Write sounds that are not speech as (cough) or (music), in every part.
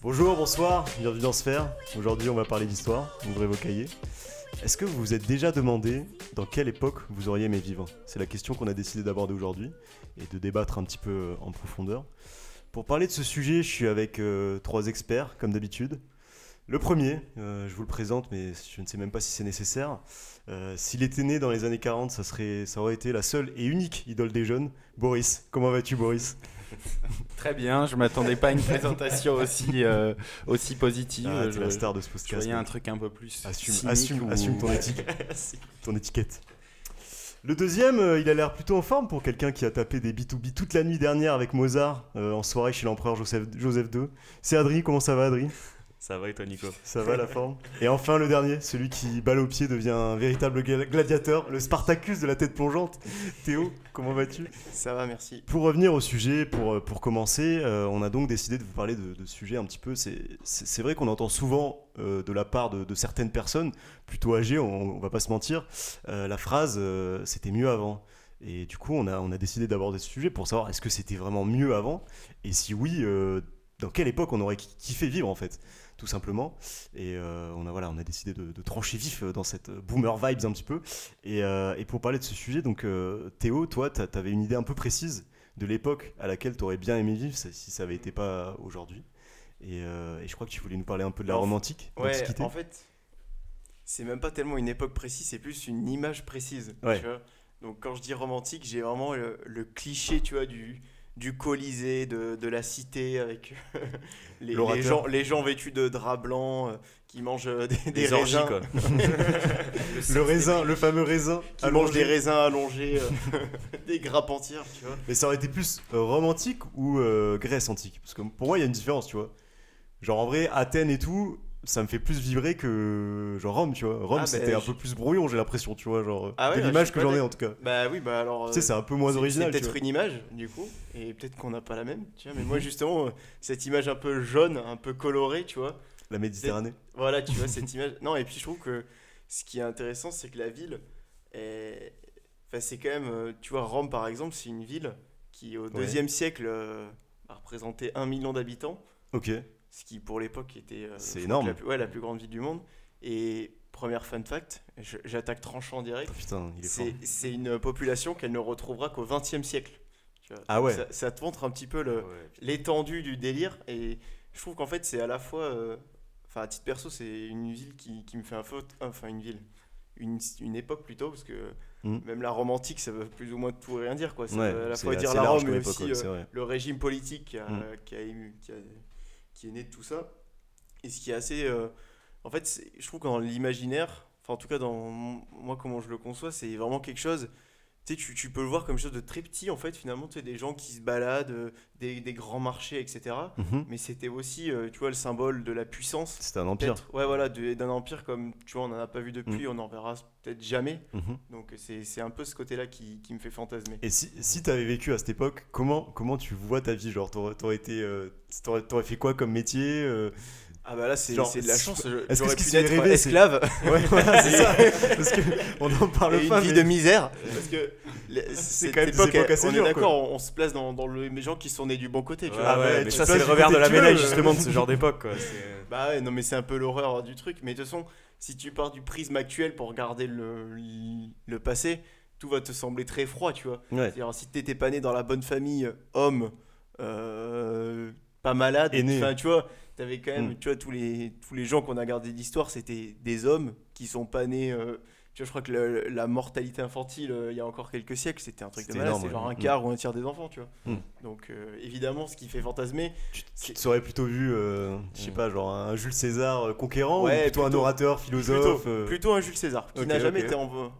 Bonjour, bonsoir, bienvenue dans Sphère. Aujourd'hui, on va parler d'histoire. Ouvrez vos cahiers. Est-ce que vous vous êtes déjà demandé dans quelle époque vous auriez aimé vivre? C'est la question qu'on a décidé d'aborder aujourd'hui et de débattre un petit peu euh, en profondeur. Pour parler de ce sujet, je suis avec euh, trois experts, comme d'habitude. Le premier, euh, je vous le présente, mais je ne sais même pas si c'est nécessaire. S'il était né dans les années 40, ça, serait, ça aurait été la seule et unique idole des jeunes. Boris, comment vas-tu Boris? (laughs) Très bien, je m'attendais pas à une présentation aussi, euh, aussi positive. Ah, je, la star de ce je podcast. voyais un truc un peu plus Assume, assume, ou- assume ton, étiquette, (laughs) ton étiquette. Le deuxième, euh, il a l'air plutôt en forme pour quelqu'un qui a tapé des B2B toute la nuit dernière avec Mozart euh, en soirée chez l'empereur Joseph, Joseph II. C'est Adri, comment ça va Adri? Ça va et toi Nico? Ça va la forme? Et enfin le dernier, celui qui balle au pied devient un véritable gla- gladiateur, le Spartacus de la tête plongeante. Théo, comment vas-tu? Ça va, merci. Pour revenir au sujet, pour, euh, pour commencer, euh, on a donc décidé de vous parler de, de sujets un petit peu. C'est c'est- c'est vrai qu'on entend souvent euh, de la part de, de certaines personnes, plutôt âgées, on, on va pas se mentir, euh, la phrase euh, c'était mieux avant. Et du coup, on a, on a décidé d'aborder ce sujet pour savoir est-ce que c'était vraiment mieux avant? Et si oui, euh, dans quelle époque on aurait ki- kiffé vivre en fait tout simplement. Et euh, on, a, voilà, on a décidé de, de trancher vif euh, dans cette euh, boomer vibes un petit peu. Et, euh, et pour parler de ce sujet, donc euh, Théo, toi, tu avais une idée un peu précise de l'époque à laquelle tu aurais bien aimé vivre si ça avait été pas aujourd'hui. Et, et je crois que tu voulais nous parler un peu de la romantique, Ouais, en fait, c'est même pas tellement une époque précise, c'est plus une image précise. Ouais. Tu vois Donc quand je dis romantique, j'ai vraiment le, le cliché, tu vois, du, du Colisée, de, de la cité, avec (laughs) les, les gens, les gens vêtus de draps blancs, euh, qui mangent euh, des, des Des orgies raisins, quoi. (laughs) le raisin, le fameux raisin. qui mangent des allongé. raisins allongés, euh, (laughs) des grappes entières, tu vois. Mais ça aurait été plus euh, romantique ou euh, Grèce antique? Parce que pour moi, il y a une différence, tu vois. Genre en vrai, Athènes et tout, ça me fait plus vibrer que genre Rome, tu vois. Rome, Ah, c'était bah, un je- peu plus brouillon, j'ai l'impression, tu vois. Genre, Ah ouais, de l'image que j'en ai en tout cas. Bah oui, bah alors. Tu sais, c'est un peu moins original. C'est peut-être une image, du coup, et peut-être qu'on n'a pas la même, tu vois. Mais moi, justement, euh, cette image un peu jaune, un peu colorée, tu vois. La Méditerranée. Voilà, tu vois, cette image. Non, et puis je trouve que ce qui est intéressant, c'est que la ville, est... enfin, c'est quand même, euh, tu vois, Rome, par exemple, c'est une ville qui, au deuxième siècle, euh, a représenté un million d'habitants, Ok. Ce qui, pour l'époque, était euh, C'est énorme. La, plus- ouais, la plus grande ville du monde. Et première fun fact, j'attaque tranchant en direct. Fort. C'est une population qu'elle ne retrouvera qu'au XXe siècle. Tu vois. Ah ouais. ça, ça te montre un petit peu Ouais. l'étendue du délire. Et je trouve qu'en fait, c'est à la fois. euh, Enfin, à titre perso, c'est une ville qui, qui me fait un faute. Enfin, une ville. Une, une époque plutôt, parce que Mm. même la romantique, ça veut plus ou moins tout rien dire. Quoi. Ça Ouais, veut à la fois dire la Rome, mais aussi euh, le régime politique qui, a, Mm. qui, a ému- qui, a- qui est né de tout ça. Et ce qui est assez. euh, en fait, je trouve que dans l'imaginaire, enfin en tout cas dans moi comment je le conçois, c'est vraiment quelque chose. Tu sais, tu, tu peux le voir comme quelque chose de très petit en fait, finalement, tu sais, des gens qui se baladent, euh, des, des grands marchés, etc. Mhm. Mais c'était aussi, euh, tu vois, le symbole de la puissance. C'était un empire. Ouais, voilà, d'un empire comme, tu vois, on n'en a pas vu depuis, Mm. on n'en verra peut-être jamais. Mhm. Donc c'est c'est un peu ce côté-là qui, qui me fait fantasmer. Et si, si tu avais vécu à cette époque, comment, comment tu vois ta vie? Genre, t'aurais, été, euh, t'aurais fait quoi comme métier euh? Ah bah là, c'est c'est de la est-ce- chance. que J'aurais pu naître rêver, c'est- esclave. Ouais, (laughs) voilà, c'est ça. Parce que on en parle et une pas. vie mais- de misère. Parce que cette quand même des époque, époques assez on dures, est d'accord, on, on se place dans, dans le, les gens qui sont nés du bon côté. Tu Ouais, vois. Ah ouais, mais tu ça c'est le revers de la médaille euh. justement de ce genre (laughs) d'époque c'est- Bah ouais, non mais c'est un peu l'horreur du truc. Mais de toute façon, si tu pars du prisme actuel pour regarder le, le passé, tout va te sembler très froid, tu vois. Ouais. C'est-à-dire si t'étais pas né dans la bonne famille, euh, homme, euh, pas malade, enfin tu vois, t'avais quand même, Mm. tu vois, tous les, tous les gens qu'on a gardé d'histoire, c'était des hommes qui sont pas nés. euh, tu vois, je crois que le- la mortalité infantile, euh, il y a encore quelques siècles, c'était un truc de malade, c'est genre ouais. un Mm. quart ou un tiers des enfants, tu vois. Mm. Donc euh, évidemment, ce qui fait fantasmer, Tu, tu te serais plutôt vu, je sais pas, genre un Jules César conquérant Ouais, ou plutôt, un orateur, philosophe plutôt un Jules César, qui n'a jamais été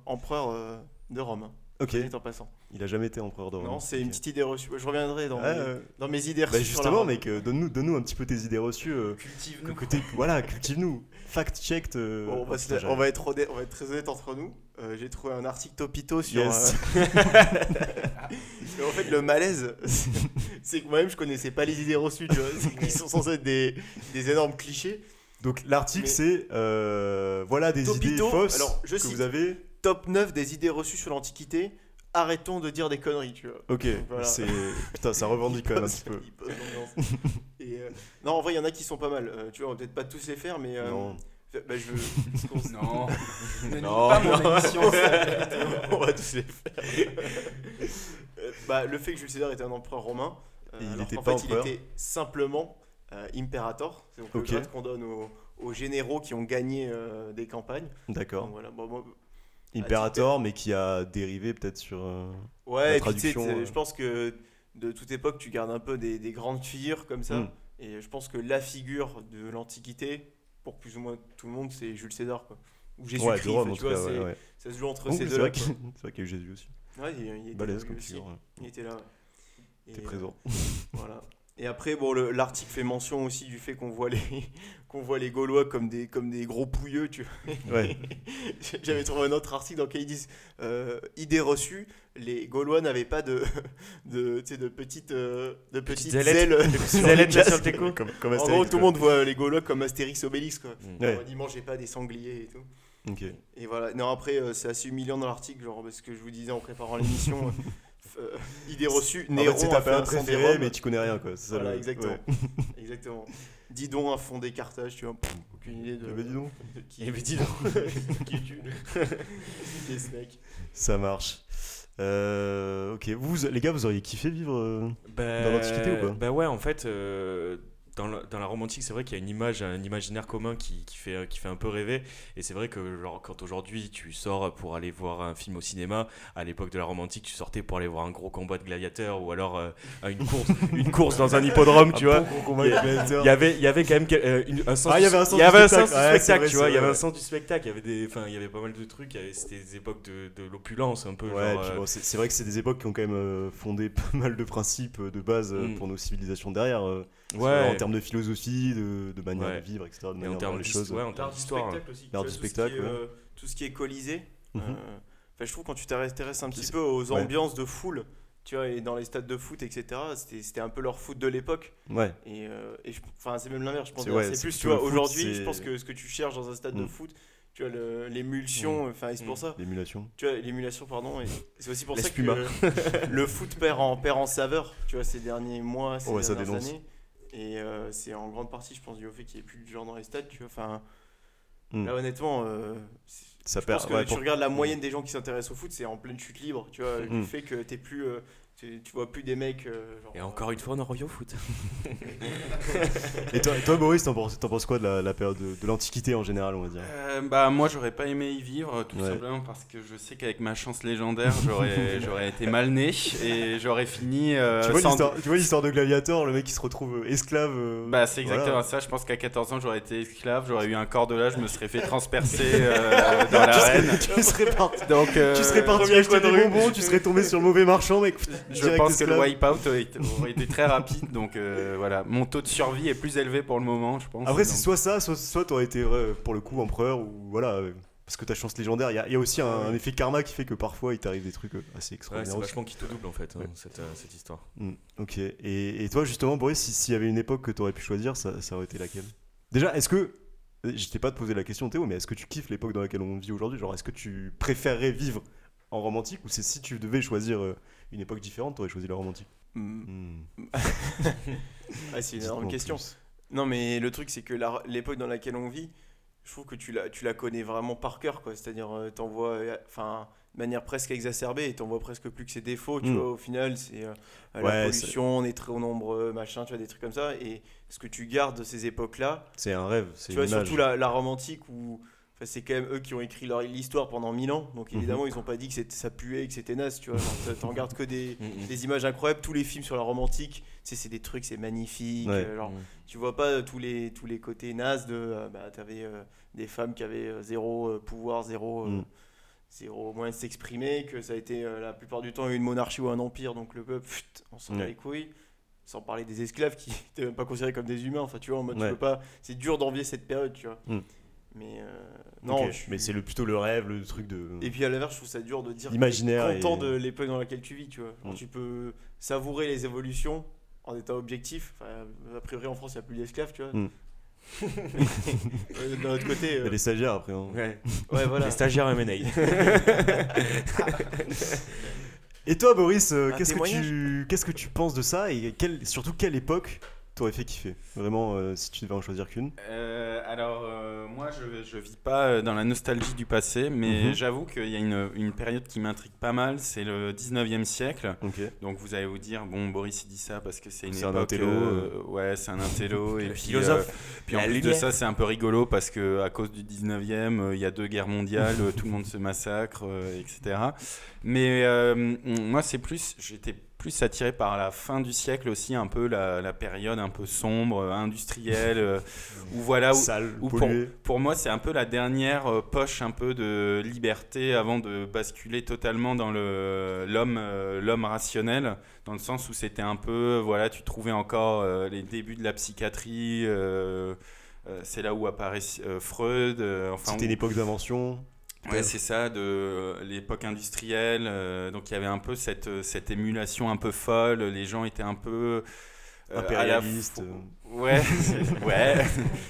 empereur de Rome, Ok, soit dit en passant. il a jamais été empereur de Rome. Non, c'est une petite idée reçue. Je reviendrai dans, mes, euh, dans mes idées bah reçues. la justement, mec, euh, donne-nous, donne-nous un petit peu tes idées reçues. euh, Cultive-nous. voilà, cultive-nous. Fact-checked. euh, Bon, on, va oh, on être honnête- on va être très honnête entre nous. Euh, J'ai trouvé un article Topito sur. Yes. (laughs) en fait, le malaise, (laughs) c'est- que moi-même, je connaissais pas les idées reçues. Tu vois, C'est qu'ils sont censés être des, des énormes clichés. Donc l'article c'est euh, voilà des Topito, idées fausses alors, je que cite. vous avez. Top 9 des idées reçues sur l'Antiquité. arrêtons de dire des conneries, tu vois. Ok, Voilà. c'est. Putain, ça revendique quand même un petit peu. (laughs) Il pose l'ambiance. Et, euh, Non, en vrai, il y en a qui sont pas mal. Euh, tu vois, on va peut-être pas tous les faire, mais. euh, Non. Bah, je veux. (laughs) Non. (laughs) Ne Non, pas mon non. émission. on va tous les faire. Euh, bah, le fait que Jules César était un empereur romain, euh, il était qu'en pas fait, empereur. il était simplement euh, imperator. C'est donc le Ok. grade qu'on donne aux, aux généraux qui ont gagné euh, des campagnes. D'accord. voilà, bon, bon, Imperator, mais qui a dérivé peut-être sur. euh, La Ouais, puis tu sais, euh. je pense que de toute époque, tu gardes un peu des, des grandes figures comme ça. Hmm. Et je pense que la figure de l'Antiquité, pour plus ou moins tout le monde, c'est Jules César. Quoi. Ou Ouais, Jésus-Christ. en tu vois, ouais, ouais. Ça se joue entre Oh, ces deux-là. c'est vrai qu'il y a eu Jésus aussi. Ouais, il, il était Balèze comme aussi. figure. ouais. Il était là. ouais. T'es Et, présent. euh, (laughs) voilà. Et après, bon, le- l'article fait mention aussi du fait qu'on voit les (laughs) qu'on voit les Gaulois comme des comme des gros pouilleux, tu vois. Ouais. (laughs) J'avais trouvé un autre article dans lequel ils disent euh, idée reçue, les Gaulois n'avaient pas de (laughs) de, tu sais, de petites euh, de petites ailettes. ailes sur les ailettes sur le casques. teco. Comme, comme En gros, tout le monde voit les Gaulois comme Astérix Obélix quoi. Mm. Ouais. Alors, Ils mangeaient pas des sangliers et tout. Et voilà. Non, après, euh, c'est assez humiliant dans l'article, genre, parce que je vous disais en préparant l'émission, idée reçue, En fait, Néron c'est a ta période un des préférée, mais tu connais rien quoi. c'est ça, Voilà, le- exactement. ouais. (laughs) Exactement. Dis donc a fondé Carthage, tu vois. pff, Aucune idée de. Eh ben, dis donc. de qui Eh ben, dis donc. (laughs) qui es-tu Des snakes. Ça marche. Euh, ok, vous, les gars, vous auriez kiffé vivre euh, Bah, Dans l'Antiquité ou pas? Bah ouais, en fait, euh, dans, la, dans la Rome antique, c'est vrai qu'il y a une image, un imaginaire commun qui, qui fait, qui fait un peu rêver. Et c'est vrai que genre, quand aujourd'hui tu sors pour aller voir un film au cinéma, à l'époque de la Rome antique, tu sortais pour aller voir un gros combat de gladiateurs ou alors euh, une, course, (laughs) une course dans un hippodrome, tu vois. Il y avait, il y avait quand même euh, une- un sens Ah, il y du- avait un sens spectacle. sens du Ouais, c'est spectacle, vrai, tu vois. c'est Il y avait un sens du spectacle. Il y avait des, il y avait pas mal de trucs. C'était des époques de, de l'opulence un peu. Ouais, euh, bon, c'est vrai que c'est des époques qui ont quand même euh, fondé (laughs) pas mal de principes euh, de base euh, Mm. pour nos civilisations derrière. Ouais. En termes de philosophie, de, de manière Ouais. de vivre, etc. De Et manière en de termes les d'histoire, choses. ouais, en termes L'art du d'histoire. aussi. L'art du tout ce qui spectacle, est, ouais. euh, Tout ce qui est colisée. Mhm. euh, enfin, je trouve quand tu t'intéresses un petit peu aux ouais. ambiances de foule, tu vois, et dans les stades de foot, etc., c'était c'était un peu leur foot de l'époque. Ouais, Et, euh, et je- enfin, c'est même l'inverse, je pense. C'est- ouais, plus, tu vois, aujourd'hui, je pense que ce que tu cherches dans un stade de Mm. foot, tu vois, l'émulsion, enfin, et c'est pour ça, l'émulation. tu vois, l'émulation, pardon, c'est aussi pour ça que le foot perd en, perd en saveur, tu vois, ces derniers mois, ces Ouais, ça dernières dénonce. années. Et euh, c'est en grande partie, je pense, dû au fait qu'il n'y ait plus de gens dans les stades, tu vois, enfin, Mm. là, honnêtement, euh, Ça je perd. pense que ouais, tu pour- regardes la moyenne des gens qui s'intéressent au foot, c'est en pleine chute libre, tu vois, Mm. du fait que t'es plus, euh, tu, tu vois plus des mecs. euh, genre, Et encore une fois, on en revient au foot. (laughs) Et toi, toi, Boris, t'en penses, t'en penses quoi de la, la période de, de l'Antiquité en général, on va dire Euh, bah moi j'aurais pas aimé y vivre tout Ouais. simplement parce que je sais qu'avec ma chance légendaire j'aurais (laughs) j'aurais été mal né et j'aurais fini euh, tu, vois sans- l'histoire, tu vois l'histoire de Gladiator, le mec qui se retrouve euh, esclave. euh, Bah c'est exactement voilà. ça, je pense qu'à 14 ans j'aurais été esclave, j'aurais eu un corps de là, je me serais fait transpercer (laughs) euh, dans l'arène. Tu serais parti, Donc euh, tu serais parti acheter des bonbons, tu serais tombé sur le mauvais marchand, mec. Je direct pense que le wipeout aurait été, très rapide, donc euh, voilà. Mon taux de survie est plus élevé pour le moment, je pense. Après, c'est soit ça, soit, soit t'aurais été euh, pour le coup empereur, ou voilà, euh, parce que ta chance légendaire. Il y, a- il y a aussi un, un effet karma qui fait que parfois il t'arrive des trucs euh, assez Ouais, extraordinaires. c'est aussi. vachement qui te double en fait, hein, Ouais. cette, euh, cette histoire. Mm, ok. Et, et toi, justement, Boris, si- s'il y avait une époque que t'aurais pu choisir, ça, ça aurait été laquelle? Déjà, est-ce que. Je t'ai pas te poser la question, Théo, mais est-ce que tu kiffes l'époque dans laquelle on vit aujourd'hui? Genre, est-ce que tu préférerais vivre en romantique ou c'est si tu devais choisir euh, une époque différente, t'aurais choisi la romantique Mm. Mm. (laughs) Ah, c'est une énorme question. plus. Non, mais le truc, c'est que la- l'époque dans laquelle on vit, je trouve que tu la, tu la connais vraiment par cœur, quoi. C'est-à-dire, euh, t'en vois, euh, de manière presque exacerbée, et t'en vois presque plus que ses défauts, tu Mm. vois. Au final, c'est euh, la Ouais, pollution, on est très nombreux, machin, tu vois, des trucs comme ça. Et ce que tu gardes de ces époques-là, C'est un rêve, c'est tu vois, image. surtout la, la romantique où. Enfin, C'est quand même eux qui ont écrit leur- l'histoire pendant mille ans, donc Mhm. évidemment ils ont pas dit que c'était- ça puait et que c'était naze, tu vois. t'en- gardes que des, (laughs) mm. des images incroyables, tous les films sur la romantique, sais, c'est des trucs, c'est magnifique. Ouais. euh, genre, Mm. tu vois pas euh, tous les, tous les côtés nazes de. euh, bah, t'avais euh, des femmes qui avaient euh, zéro euh, pouvoir, zéro, euh, zéro moyen de s'exprimer, que ça a été euh, la plupart du temps une monarchie ou un empire, donc le peuple, pfft, on s'en Ouais. les couilles. Sans parler des esclaves qui (laughs) n'étaient même pas considérés comme des humains, enfin tu vois, en mode tu peux pas. C'est dur d'envier cette période, tu vois. Mm. Mais euh, non, mais c'est le, plutôt le rêve, le truc de. et puis à l'inverse, je trouve ça dur de dire Imaginaire content et- de l'époque dans laquelle tu vis, tu vois. Genre, Mm. Tu peux savourer les évolutions en étant objectif. Enfin, a priori en France, il n'y a plus d'esclaves, tu vois. Mm. Euh, (laughs) D'un autre côté, Il y euh, a les stagiaires après. hein. Ouais. ouais, voilà. Les stagiaires M&A. (laughs) Et toi, Boris, euh, qu'est-ce que tu qu'est-ce que tu penses de ça et quelle- surtout quelle époque t'aurais fait kiffer Vraiment, euh, si tu devais en choisir qu'une. Euh, alors, euh, moi, je, vis pas dans la nostalgie du passé, mais Mhm. j'avoue qu'il y a une, une période qui m'intrigue pas mal, c'est le 19e siècle. Ok. Donc, vous allez vous dire, bon, Boris, il dit ça parce que c'est une C'est un époque... intello, ouais, c'est un intello. (laughs) et puis, philosophe. puis en La plus de ça, c'est un peu rigolo parce que à cause du 19e, euh, il y a deux guerres mondiales, (laughs) tout le monde se massacre, etc. Mais moi, c'est plus, j'étais plus attiré par la fin du siècle aussi, un peu la, la période un peu sombre, euh, industrielle, euh, (laughs) où voilà, où, Sale, où pour, pour moi, c'est un peu la dernière euh, poche un peu de liberté avant de basculer totalement dans le l'homme l'homme rationnel, dans le sens où c'était un peu voilà, tu trouvais encore les débuts de la psychiatrie. euh, c'est là où apparaît Freud. euh, enfin, C'était où- une époque d'invention. Ouais, c'est ça, de euh, l'époque industrielle. euh, donc il y avait un peu cette, euh, cette émulation un peu folle. Les gens étaient un peu. euh, à la Impérialiste. fo- euh. Ouais, (laughs) ouais.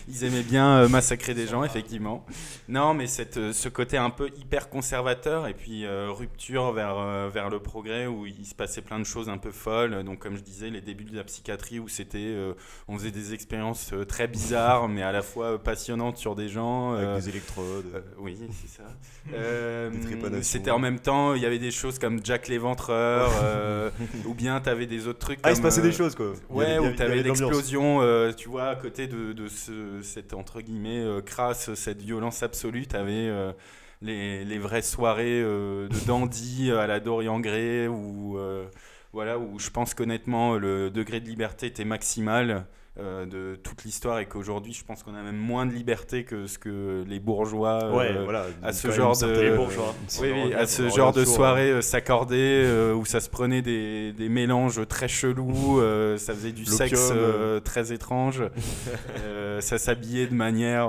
Ils aimaient bien euh, massacrer des gens, effectivement. Non, mais cette, euh, ce côté un peu hyper conservateur et puis euh, rupture vers, euh, vers le progrès où il se passait plein de choses un peu folles. Donc, comme je disais, les débuts de la psychiatrie où c'était, euh, on faisait des expériences euh, très bizarres, mais à la fois passionnantes sur des gens. Avec euh, des électrodes. euh, oui, c'est ça. (laughs) Euh. C'était en même temps, il y avait des choses comme Jack l'Éventreur, euh, (laughs) ou bien tu avais des autres trucs ah, il se passait euh, des choses quoi. Ouais, où avait- tu il y avais avait de l'ambiance. l'explosion, euh, tu vois, à côté de, de ce, cette entre guillemets euh, crasse, cette violence absolue, tu avais les, les vraies soirées euh, de dandy à la Dorian Gray, où, euh, voilà, où je pense qu'honnêtement le degré de liberté était maximal. Euh, de toute l'histoire et qu'aujourd'hui je pense qu'on a même moins de liberté que ce que les bourgeois Ouais, euh, voilà. à ce même genre de- les bourgeois. oui, oui, à ce genre de soirée euh, s'accorder euh, où ça se prenait des, des mélanges très chelous, ça faisait du sexe très étrange, (laughs) ça s'habillait de manière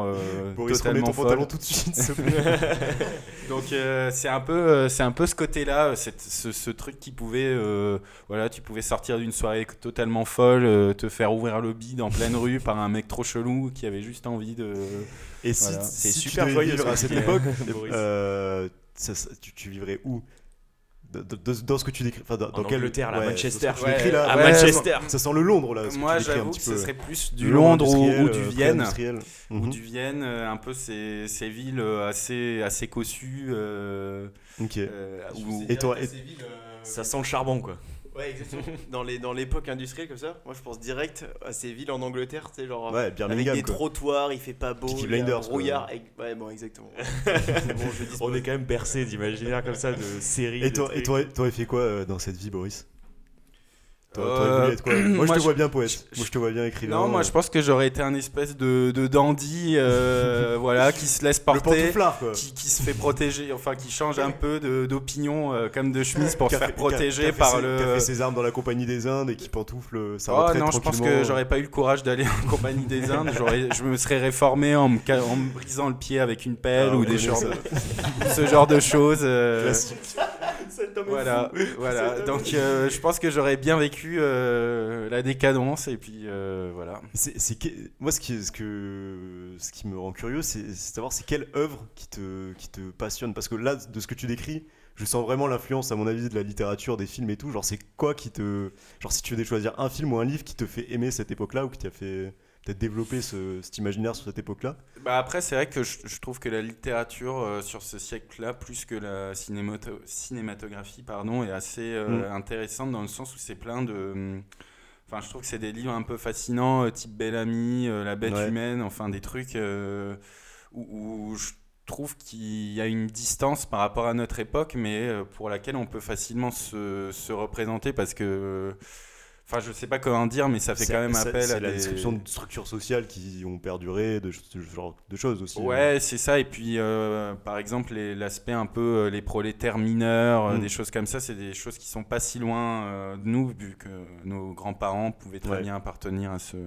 Boris, totalement ton folle. pantalon tout de suite, s'il te plaît. (laughs) Donc c'est un peu, c'est un peu ce côté-là, cette- ce, ce truc qui pouvait, voilà, tu pouvais sortir d'une soirée totalement folle, te faire ouvrir le bide en pleine rue par un mec trop chelou qui avait juste envie de. Et si, Voilà. si C'est tu super devais joyeux, à cette époque, (laughs) euh, ça- ça- tu, tu vivrais où? Dans, ce que tu décris, enfin, dans, En quel Angleterre, là, ouais, Manchester. dans ce que tu Ouais, décris, là, à ouais, Manchester. Ça, ça sent le Londres là. ce que Moi j'avoue petit que ce serait plus du Londres ou, du euh, Vienne. ou Mhm. du Vienne, euh, un peu ces, ces villes assez, assez cossues. euh, Ok. euh, où- Et toi, et- Ça sent le charbon, quoi. Ouais, exactement. (laughs) dans les dans l'époque industrielle comme ça, moi je pense direct à ces villes en Angleterre, tu sais, genre Ouais, avec des quoi. trottoirs, il fait pas beau, Peaky il y a un Blinders, quoi. brouillard. et- Ouais, bon, exactement. (laughs) (laughs) bon, je dis On est quand même bercé d'imaginaires comme ça, de séries. Et de toi, et trucs. toi, t'aurais fait quoi euh, dans cette vie, Boris? T'aurais voulu être quoi (clears throat) Moi, je te vois bien poète. Moi, je te vois bien écrivain. Non, moi je pense que j'aurais été un espèce de, de dandy euh, (laughs) voilà, qui se laisse porter. quoi. Qui, qui se fait protéger, enfin qui change un (laughs) peu d'opinion euh, comme de chemise pour se faire protéger par ses- le. Qui a fait ses armes dans la compagnie des Indes et qui pantoufle sa Oh retraite non, je pense que j'aurais pas eu le courage d'aller en compagnie des (laughs) Indes. Je me serais réformé en me, en me brisant le pied avec une pelle Ah, ou des de- ce genre de choses. euh, Classique. Voilà, (laughs) voilà. Cet Donc euh, je pense que j'aurais bien vécu euh, la décadence et puis euh, voilà. C'est, c'est que- moi, ce qui, ce, que, ce qui me rend curieux, c'est, c'est de savoir c'est quelle œuvre qui te, qui te passionne. Parce que là, de ce que tu décris, je sens vraiment l'influence, à mon avis, de la littérature, des films et tout. Genre, c'est quoi qui te. Genre, si tu devais choisir un film ou un livre qui te fait aimer cette époque-là ou qui t'a fait peut-être développer ce, cet imaginaire sur cette époque-là Bah après c'est vrai que je, je trouve que la littérature euh, sur ce siècle-là, plus que la cinémato- cinématographie, pardon, est assez euh, intéressante dans le sens où c'est plein de... hum, Enfin, je trouve que c'est des livres un peu fascinants, euh, type Bellamy, euh, La bête Ouais. humaine, enfin des trucs où, où je trouve qu'il y a une distance par rapport à notre époque, mais pour laquelle on peut facilement se, se représenter parce que... Enfin, je sais pas comment dire, mais ça fait quand même appel à la des... description de structures sociales qui ont perduré, de, ce genre de choses aussi. hein. Ouais, c'est ça. Et puis, euh, par exemple, l'aspect un peu euh, les prolétaires mineurs, euh, Mm. des choses comme ça, c'est des choses qui sont pas si loin euh, de nous, vu que nos grands-parents pouvaient très Ouais. bien appartenir à ce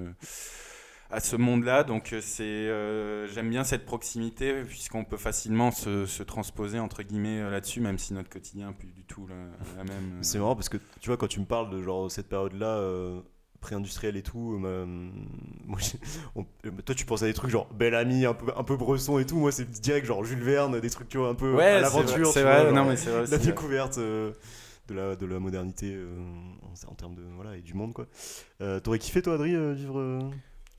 à ce monde-là. Donc, euh, c'est euh, j'aime bien cette proximité, puisqu'on peut facilement se, se transposer entre guillemets euh, là-dessus, même si notre quotidien n'est plus du tout la, la même. C'est marrant parce que tu vois, quand tu me parles de genre cette période-là, euh, pré-industrielle et tout, euh, (laughs) moi, j'ai- on- toi tu penses à des trucs genre Bellamy, un peu, un peu Bresson et tout. Moi c'est direct genre Jules Verne, des trucs tu vois, un peu Ouais, à l'aventure. c'est vrai. non, mais c'est vrai. La découverte. euh, de la, de la modernité euh, en, en termes de voilà et du monde quoi. T'aurais kiffé toi Adri vivre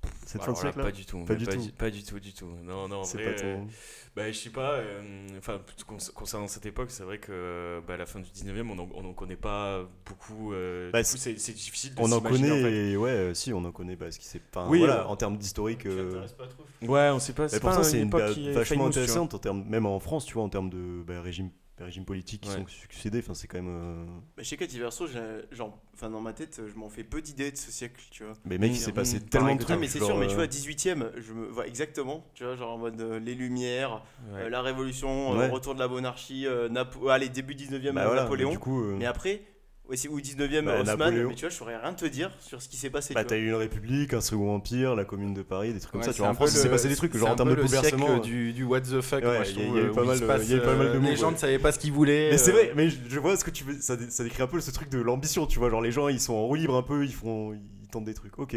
euh, cette fin de siècle là Pas du tout. Pas du pas, tout. du, pas du tout, du tout. Non, non, en vrai, pas euh, ton. bah, je sais pas. euh, Enfin, con- concernant cette époque, c'est vrai que bah, la fin du 19e, on en, on en connaît pas beaucoup. euh, Bah, c'est c'est difficile de On en connaît en fait. et ouais euh, si on en connaît bah, ce qui s'est enfin, Oui, voilà, euh, en termes d'historique. euh, pas trop. Ouais, on sait pas. C'est pourtant, pas c'est une époque qui est vachement famous, intéressante, en termes, même en France, tu vois, en termes de bah, régime, régime politique qui Ouais. sont succédés. Enfin, c'est quand même. euh, Bah, chez Cativerso, j'ai- genre, enfin, dans ma tête, je m'en fais peu d'idées de ce siècle, tu vois. Mais mec, il s'est passé tellement de trucs. Ah, mais c'est sûr, mais tu euh, vois, 18ème, je me vois exactement, tu vois, genre en mode euh, les Lumières, Ouais. euh, la Révolution, euh, Ouais. retour de la monarchie, euh, Napo- allez, début 19ème, bah, voilà, Napoléon. Du coup, euh, Mais après, ou 19ème, Bah, Haussmann, Napoléon. mais tu vois, je saurais rien te dire sur ce qui s'est passé. bah, tu t'as eu une république, un second empire, la commune de Paris, des trucs comme Ouais, ça. Tu vois, en France, il s'est passé des trucs, genre en termes de bouleversement. du, du what the fuck, Ouais, moi, je il y a- trouve, il y a eu où pas mal de- passe, il y a eu pas mal de euh, mots, Les gens ne savaient pas ce qu'ils voulaient. Mais c'est euh, vrai, mais je, je vois ce que tu veux. Ça, dé- ça décrit un peu ce truc de l'ambition, tu vois. Genre, les gens, ils sont en roue libre un peu, ils font. Ils tentent des trucs. Ok.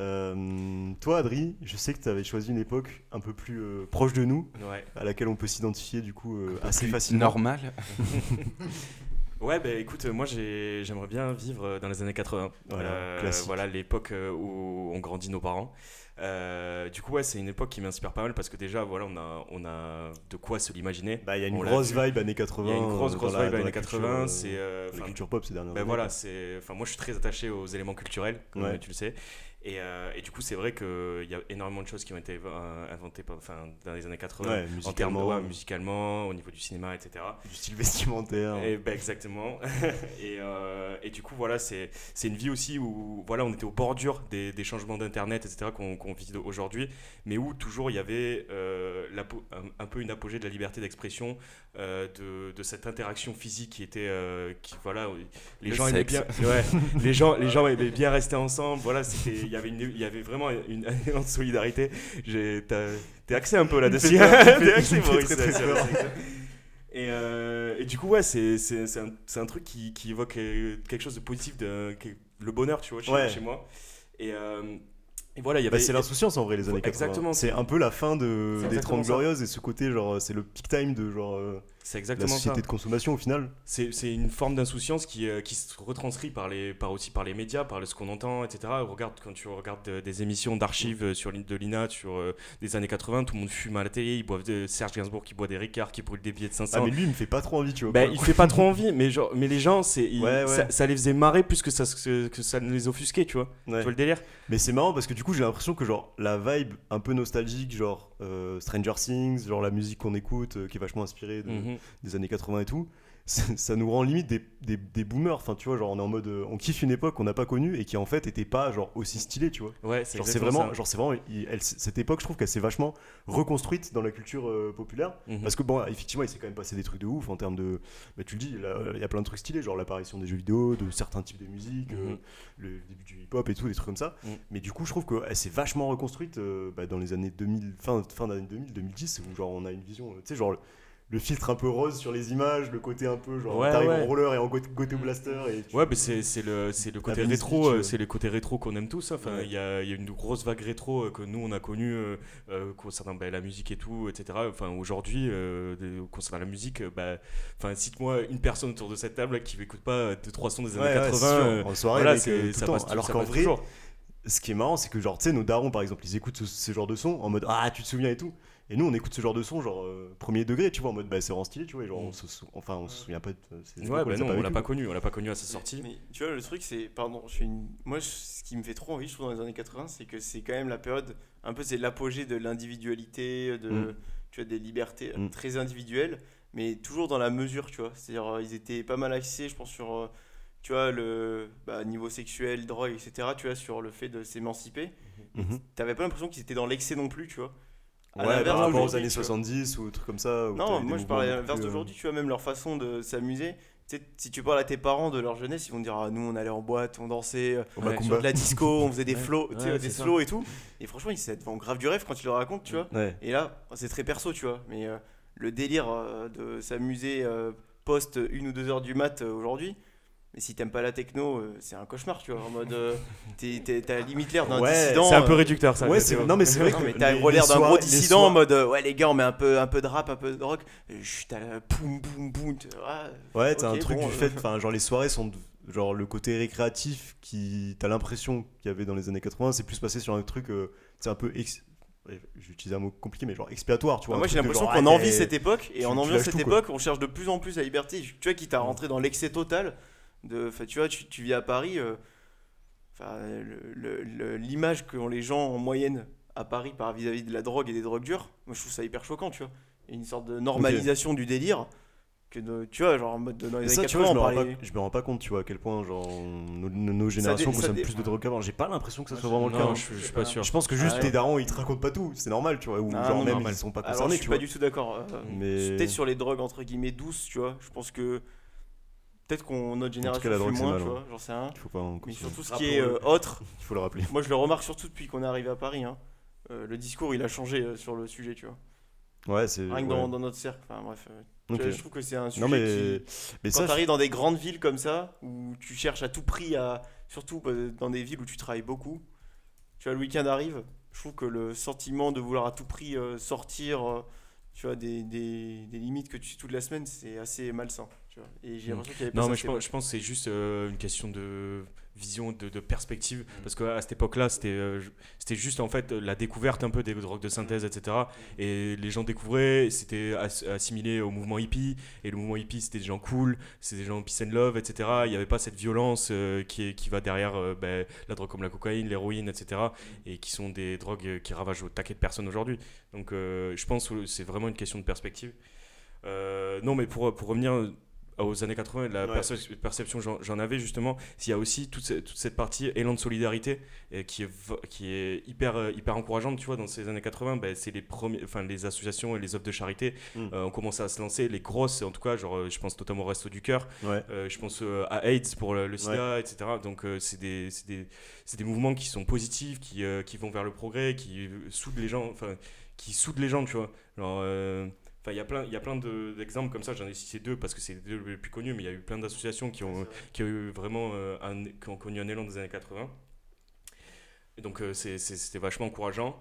Euh, toi, Adri, je sais que tu avais choisi une époque un peu plus euh, proche de nous, à laquelle on peut s'identifier du coup assez facilement. Normal. (laughs) Ouais, bah écoute, moi j'ai- j'aimerais bien vivre euh, dans les années 80. Voilà, Euh, voilà l'époque euh, où ont grandi nos parents. Euh, du coup, ouais, c'est une époque qui m'inspire pas mal parce que déjà, voilà, on a, on a de quoi se l'imaginer. Bah, il y a une On grosse vibe années 80. Il y a une grosse, euh, grosse la- vibe années culture, 80. euh, C'est, euh, la culture pop ces dernières Ben années. voilà, c'est. Enfin, moi, je suis très attaché aux éléments culturels, comme Ouais. tu le sais. Et, euh, et du coup, c'est vrai qu'il y a énormément de choses qui ont été euh, inventées par- enfin, dans les années 80. Ouais, en termes de musicalement, ouais, musicalement, au niveau du cinéma, etc. du style vestimentaire. Et ben exactement. (laughs) et, euh, et du coup, voilà, c'est c'est une vie aussi où voilà, on était au bordure des, des changements d'Internet, etc., qu'on qu'on vit aujourd'hui, mais où toujours il y avait euh, un, un peu une apogée de la liberté d'expression, euh, de, de cette interaction physique qui était. euh, qui, voilà, les Le gens aimaient bien. Ouais, les, gens, les gens aimaient bien rester ensemble. Voilà, c'était- il y avait une- il y avait vraiment une, un élan de solidarité. T'es axé un peu là-dessus. (laughs) T'es axé, Maurice. Et, euh, et du coup, ouais, c'est c'est- c'est un, un truc qui, qui évoque euh, quelque chose de positif, de, le bonheur, tu vois, chez, Ouais. chez moi. Et, euh, et voilà, il y Bah, c'est l'insouciance en vrai les années 80. Exactement. C'est un peu la fin de, des exactement 30 ça. glorieuses et ce côté genre c'est le peak time de genre euh, c'est la exactement ça. société de consommation au final. C'est une forme d'insouciance qui, euh, qui se retranscrit par, les, par aussi par les médias, par ce qu'on entend, etc. Regarde, quand tu regardes euh, des émissions d'archives euh, sur l'île de l'INA sur euh, des années 80, tout le monde fume à la télé, ils boivent de Serge Gainsbourg qui boit des Ricards, qui brûle des billets de 500. Ah mais lui il me fait pas trop envie tu vois. Bah, le il fait pas trop (laughs) envie, mais, genre, mais les gens, c'est, ils- Ouais, ouais. Ça, ça les faisait marrer plus que ça, que, ça ne les offusquait, tu vois. Ouais. Tu vois le délire? Mais c'est marrant parce que du coup j'ai l'impression que genre la vibe un peu nostalgique genre Stranger Things, genre la musique qu'on écoute euh, qui est vachement inspirée de- Mhm. des années 80 et tout, ça, ça nous rend limite des, des, des boomers. Enfin tu vois genre on est en mode euh, on kiffe une époque qu'on n'a pas connue et qui en fait était pas genre aussi stylée tu vois. Ouais, c'est Genre c'est exactement vraiment, ça. genre c'est vraiment, elle- cette époque, je trouve qu'elle s'est vachement reconstruite dans la culture euh, populaire. Mhm. Parce que bon, effectivement, il s'est quand même passé des trucs de ouf en termes de, bah, tu le dis, il y a plein de trucs stylés, genre l'apparition des jeux vidéo, de certains types de musique, euh, Mhm. le début du hip-hop et tout, des trucs comme ça. Mhm. Mais du coup, je trouve qu'elle s'est vachement reconstruite euh, bah, dans les années 2000, fin, fin d'année 2000, 2010, où genre on a une vision, euh, tu sais, genre le, filtre un peu rose sur les images, le côté un peu genre Ouais, t'arrives ouais. en roller et en Go- Goto Blaster et tu- Ouais, mais c'est c'est le, c'est le côté rétro, euh, c'est le côté rétro qu'on aime tous. hein. Enfin, Ouais. il y, a, y a une grosse vague rétro euh, que nous on a connue euh, concernant bah, la musique et tout, etc. Enfin, aujourd'hui, euh, concernant la musique, bah, enfin, cite-moi une personne autour de cette table qui n'écoute pas deux trois sons des années Ouais, ouais, 80. c'est sûr. euh, en soirée, voilà, mec, ça passe Alors qu'en vrai, toujours. ce qui est marrant, c'est que genre, tu sais, nos darons, par exemple, ils écoutent ce, ce genre de son en mode Ah, tu te souviens et tout. Et nous, on écoute ce genre de son, genre euh, premier degré, tu vois, en mode Bah, c'est vraiment stylé, tu vois. et genre, Mm. on se sou- enfin, on se souvient pas de ces Ouais, bah non, on l'a pas connu, on l'a pas connu à sa sortie. Mais tu vois, le truc, c'est. Pardon, je suis une... moi, je- ce qui me fait trop envie, je trouve, dans les années 80, c'est que c'est quand même la période. Un peu, c'est l'apogée de l'individualité, de, Mm. tu vois, des libertés euh, Mm. très individuelles, mais toujours dans la mesure, tu vois. C'est-à-dire, euh, ils étaient pas mal axés, je pense, sur. euh, tu vois, le bah, niveau sexuel, drogue, etc., tu vois, sur le fait de s'émanciper. Mhm. T'avais pas l'impression qu'ils étaient dans l'excès non plus, tu vois. À Ouais, l'inverse par rapport aux années tu vois. 70 ou trucs comme ça. Non, moi je parlais à l'inverse euh, d'aujourd'hui, tu vois, même leur façon de s'amuser. Tu sais, si tu parles à tes parents de leur jeunesse, ils vont te dire ah, nous on allait en boîte, on dansait euh, Ouais, Macumba. sur de la disco, (laughs) on faisait des sais, ouais, des slows et tout. Et franchement, ils devant grave du rêve quand tu le racontes, tu vois. Ouais. Et là, c'est très perso, tu vois. Mais euh, le délire euh, de s'amuser euh, post une ou deux heures du mat euh, aujourd'hui, Mais si t'aimes pas la techno, euh, c'est un cauchemar, tu vois. En mode, euh, t'es- t'es- t'as limite l'air d'un Ouais, dissident. C'est un peu euh, réducteur ça. Ouais, c'est non mais c'est vrai non, que mais t'as les- gros l'air d'un gros les dissident en mode, euh, ouais, les gars, on met un peu, un peu de rap, un peu de rock. Et chut, t'as la boum, boum, boum. ouais. Ouais, t'as Ok, un truc bon, du euh. fait, enfin, genre les soirées sont, de- genre le côté récréatif qui, t'as l'impression qu'il y avait dans les années 80, c'est plus passé sur un truc, euh, c'est un peu, ex... ouais, j'ai utilisé un mot compliqué, mais genre expiatoire, tu vois. Un moi j'ai truc de l'impression genre, qu'on ah, envie t'es- cette époque et tu- en tu lâches cette tout, quoi. époque on cherche de plus en plus la liberté tu vois quitte à rentrer dans l'excès total de enfin, tu vois tu, tu vis à Paris euh, enfin, le- le- le- l'image qu'ont les gens en moyenne à Paris par vis-à-vis de la drogue et des drogues dures moi je trouve ça hyper choquant tu vois Il y a une sorte de normalisation du délire que de, tu vois genre en mode de, dans les années ça, tu vois, 80 je me, parlait pas, je me rends pas compte, tu vois, à quel point, genre, nos, nos- nos générations consomment plus de drogue qu'avant. J'ai pas l'impression que ça Moi, soit je- vraiment le cas. Non, hein. je, je suis pas sûr. Je pense que juste Ah ouais. tes darons ils te racontent pas tout, c'est normal, tu vois, ou Ah, genre non, même normal. ils sont pas alors concernés, je tu suis vois. pas du tout d'accord euh, Mais- peut-être sur les drogues entre guillemets douces tu vois je pense que peut-être qu'on notre génération la fume drogue, c'est moins mal, tu vois j'en sais rien Il faut pas en mais surtout ce qui est euh, autre Il faut le rappeler. Moi, je le remarque surtout depuis qu'on est arrivé à Paris. hein. Euh, le discours, il a changé euh, sur le sujet, tu vois. Ouais, c'est. Rien que ouais. dans, dans notre cercle. Enfin, bref. euh, tu Ok. vois, je trouve que c'est un sujet Non, mais. qui. Mais Quand ça, tu arrives dans des grandes villes comme ça, où tu cherches à tout prix à. Surtout euh, dans des villes où tu travailles beaucoup. Tu vois, le week-end arrive. Je trouve que le sentiment de vouloir à tout prix euh, sortir. euh, tu vois, des, des, des limites que tu suis toute la semaine, c'est assez malsain. Tu vois. Et j'ai Mm. l'impression qu'il y avait Non, mais je pense, je pense que c'est juste euh, une question de vision, de, de perspective. Parce qu'à cette époque-là, c'était euh, c'était juste en fait la découverte un peu des drogues de synthèse, etc. Et les gens découvraient, c'était as- assimilé au mouvement hippie. Et le mouvement hippie, c'était des gens cool, c'était des gens peace and love, etc. Il n'y avait pas cette violence euh, qui, est, qui va derrière ben, la drogue comme la cocaïne, l'héroïne, etc. Et qui sont des drogues qui ravagent au taquet de personnes aujourd'hui. Donc je pense que c'est vraiment une question de perspective. Euh, non, mais pour, pour revenir aux années 80, la Ouais. perce- perception j'en j'en avais justement, il y a aussi toute, ce- toute cette partie élan de solidarité euh, qui, est, qui est hyper, euh, hyper encourageante, tu vois, dans ces années 80, ben, c'est les, premiers, enfin, les associations et les œuvres de charité Mm. euh, ont commencé à se lancer, les grosses en tout cas, genre euh, je pense notamment au Resto du Cœur, Ouais. euh, je pense euh, à AIDS pour le, le sida, etc. Donc euh, c'est des, des, des mouvements qui sont positifs, qui, euh, qui vont vers le progrès, qui euh, soudent les gens, enfin qui soudent les gens, tu vois. Genre, euh, Enfin, il y a plein, il y a plein de- d'exemples comme ça. J'en ai cité deux parce que c'est les deux les plus connus, mais il y a eu plein d'associations qui ont, qui ont eu vraiment euh, un, qui ont connu un élan des années 80. Et donc euh, c'était vachement encourageant.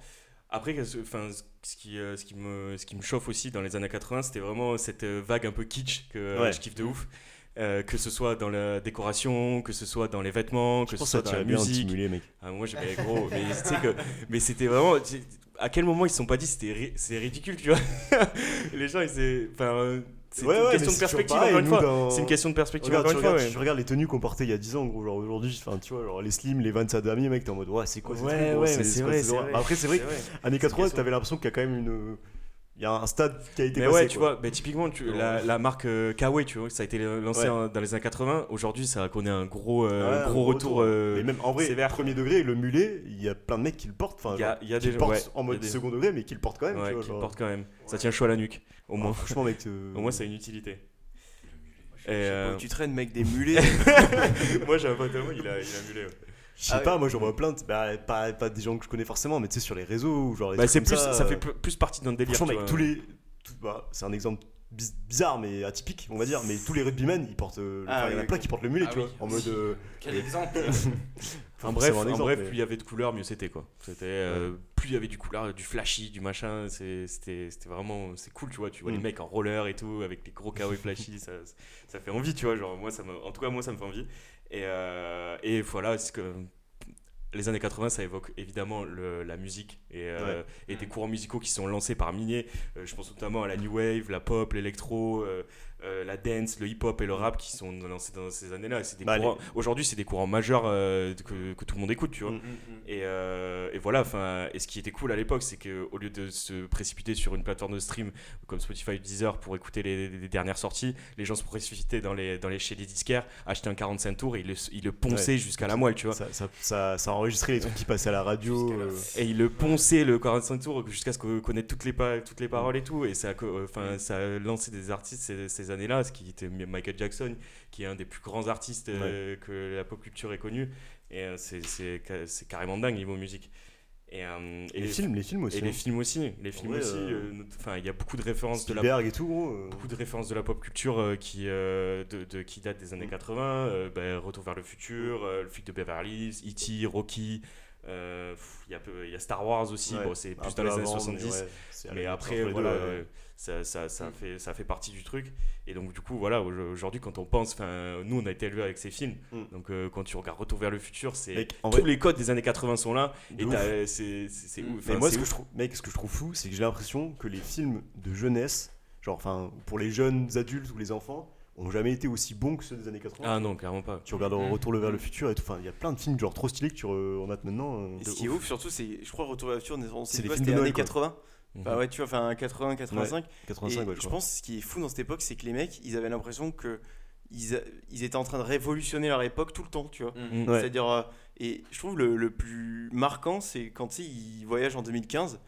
Après, enfin, ce qui, euh, ce qui me, ce qui me chauffe aussi dans les années 80, c'était vraiment cette vague un peu kitsch que Ouais. je kiffe de ouf. Euh, que ce soit dans la décoration, que ce soit dans les vêtements, que Je ce soit dans la bien musique. stimuler, mec. Ah, moi j'aimais gros, mais que, mais c'était vraiment, à quel moment ils se sont pas dit c'était c'est ridicule, tu vois (laughs) Les gens ils étaient, enfin, euh, c'est Ouais, une ouais, question de perspective encore une fois. C'est une question de perspective Regarde, encore une fois. tu regardes les tenues qu'on portait il y a 10 ans, gros. Genre aujourd'hui, enfin, tu vois, genre les slim, les Vans Adami, mec, t'es en mode, ouais, c'est quoi ces Ouais, trucs, ouais, c'est vrai, vrai. Après, c'est vrai, années 80, question. t'avais l'impression qu'il y a quand même une. Il y a un stade qui a été Mais passé. ouais, tu quoi. vois, typiquement, tu, la, la marque euh, Kawaii, tu vois, ça a été lancé Ouais. en- dans les années 80. Aujourd'hui, ça connaît un gros, euh, Ouais, un gros retour. euh, Mais même en vrai, sévère. premier degré, le mulet, il y a plein de mecs qui le portent. Enfin, Il y a- y a des le portent ouais, en mode des- second degré, mais qui le portent quand même. ouais, tu vois, qui genre. porte quand même. Ça tient chaud à la nuque, au moins. Franchement, mec. euh, (laughs) Au moins, ça a une utilité. Je sais Et, pas euh, où tu traînes, mec, des (laughs) mulets. Moi, j'ai un pote à moi, il a, il a mulet. Je sais Ah pas, moi j'en vois plein, de- bah, pas, pas des gens que je connais forcément, mais tu sais, sur les réseaux, ou genre. les Bah, c'est plus, ça, euh, fait plus, plus partie d'un délire. Franchement, mec, tous les. tout- bah, c'est un exemple biz- bizarre, mais atypique, on va dire, mais tous les rugbymen, ils portent. euh, Ah enfin, il y en a oui, plein qui portent le mulet, Ah tu oui. vois. En mode. euh, Quel exemple (laughs) (laughs) En c'est bref, un en exemple, bref mais- plus il y avait de couleurs, mieux c'était quoi. C'était euh, plus il y avait du couleur, du flashy, du machin. C'était c'était vraiment c'est cool, tu vois. Tu vois les Mm. mecs en roller et tout avec les gros kawaii flashy, ça, ça fait envie, tu vois. Genre moi ça me, en tout cas moi ça me fait envie. Et, euh, et voilà, c'est que les années 80, ça évoque évidemment le- la musique et, euh, et des courants musicaux qui sont lancés par milliers. Euh, je pense notamment à la new wave, la pop, l'électro, euh, euh, la dance, le hip-hop et le rap qui sont lancés dans ces années-là. C'est des Bah, courants- Aujourd'hui, c'est des courants majeurs euh, que, que tout le monde écoute, tu vois. Mm. Et, euh, et voilà, enfin, et ce qui était cool à l'époque, c'est qu'au lieu de se précipiter sur une plateforme de stream comme Spotify ou Deezer pour écouter les, les dernières sorties, les gens se précipitaient dans les, dans les, chez les disquaires, achetaient un 45 tours et ils le, ils le ponçaient jusqu'à la moelle, tu vois. Ça, ça, ça, ça enregistrait les trucs qui passaient à la radio. Euh, Et il le ponçait le 45 tours jusqu'à ce qu'on connaisse toutes les, pa- toutes les paroles et tout. Et ça, enfin, ça a lancé des artistes ces, ces années-là, ce qui était Michael Jackson, qui est un des plus grands artistes euh, que la pop culture ait connu. Et euh, c'est- c'est ca- c'est carrément dingue niveau musique. Et, euh, Et les films, les films aussi. Et les hein. films aussi. Les films aussi. euh, Enfin, il y a beaucoup de références de la Spielberg et tout, gros. euh. beaucoup de références de la pop culture qui, de, de- qui datent des années Mm. 80. euh, ben, Retour vers le futur, le flic de Beverly Hills, E.T., Rocky. Euh, Il y, a peu- il y a Star Wars aussi. Ouais, Bon, c'est plus dans les années avant, mais 70. ouais, c'est à Mais la- après, deux, ouais. euh, ça, ça, ça, Mm. fait, ça fait partie du truc. Et donc, du coup, voilà, au- aujourd'hui, quand on pense, nous, on a été élevés avec ces films. Mm. Donc, euh, quand tu regardes Retour vers le futur, c'est tous vrai, les codes des années 80 sont là. de Et t'as- c'est Mm. ouf. Mais moi, ce que, je trouve, mec, ce que je trouve fou, c'est que j'ai l'impression que les films de jeunesse, genre, enfin, pour les jeunes adultes ou les enfants, ont jamais été aussi bons que ceux des années 80. Ah non, clairement pas. Tu regardes Mm. Retour vers le futur et tout. Enfin, il y a plein de films genre trop stylés que tu re- remates maintenant. euh, Et ce qui est ouf. surtout, c'est, je crois, Retour vers le futur, on C'est sait les pas, films c'était de années Noël, quoi. 80. Mhm. Bah ouais, tu vois, enfin 80, 85. 85, et ouais, je pense ce qui est fou dans cette époque, c'est que les mecs, ils avaient l'impression que ils, a- ils étaient en train de révolutionner leur époque tout le temps, tu vois. Mm. Ouais. C'est-à-dire, euh, et je trouve le, le plus marquant, c'est quand ils voyagent en 2015.